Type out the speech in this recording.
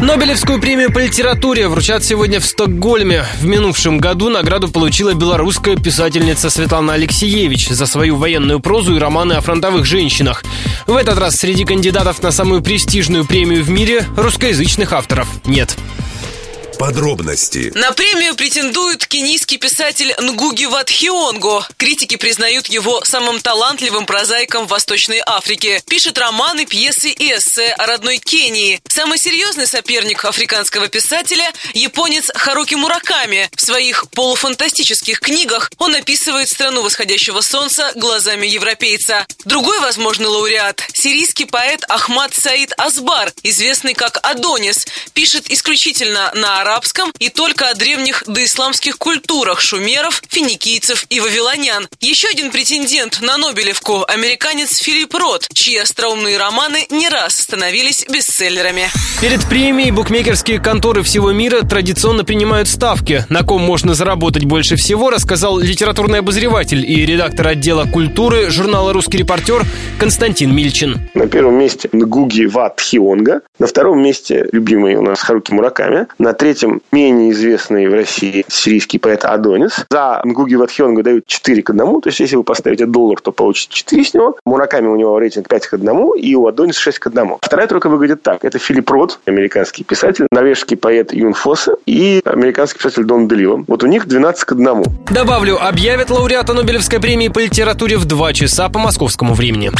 Нобелевскую премию по литературе вручат сегодня в Стокгольме. В минувшем году награду получила белорусская писательница Светлана Алексеевич за свою военную прозу и романы о фронтовых женщинах. В этот раз среди кандидатов на самую престижную премию в мире русскоязычных авторов нет. Подробности. На премию претендует кенийский писатель Нгуги Ватхионго. Критики признают его самым талантливым прозаиком Восточной Африке. Пишет романы, пьесы и эссе о родной Кении. Самый серьезный соперник африканского писателя – японец Харуки Мураками. В своих полуфантастических книгах он описывает страну восходящего солнца глазами европейца. Другой возможный лауреат – сирийский поэт Ахмад Саид Азбар, известный как Адонис, пишет исключительно на арабском и только о древних доисламских культурах шумеров, финикийцев и вавилонян. Еще один претендент на Нобелевку – американец Филипп Рот, чьи остроумные романы не раз становились бестселлерами. Перед премией букмекерские конторы всего мира традиционно принимают ставки. На ком можно заработать больше всего, рассказал литературный обозреватель и редактор отдела культуры журнала «Русский репортер» Константин Мильчин. На первом месте Нгуги Ват Хионга, на втором месте любимый у нас Харуки Мураками, на третьем менее известный в России сирийский поэт Адонис. За Нгуги Ватхионга дают 4 к 1. То есть, если вы поставите доллар, то получите 4 с него. Мураками у него рейтинг 5 к 1, и у Адонис 6 к 1. Вторая тройка выглядит так. Это Филипп Рот, американский писатель, норвежский поэт Юн Фоссе и американский писатель Дон Делила. Вот у них 12 к 1. Добавлю, объявят лауреата Нобелевской премии по литературе в 2 часа по московскому времени.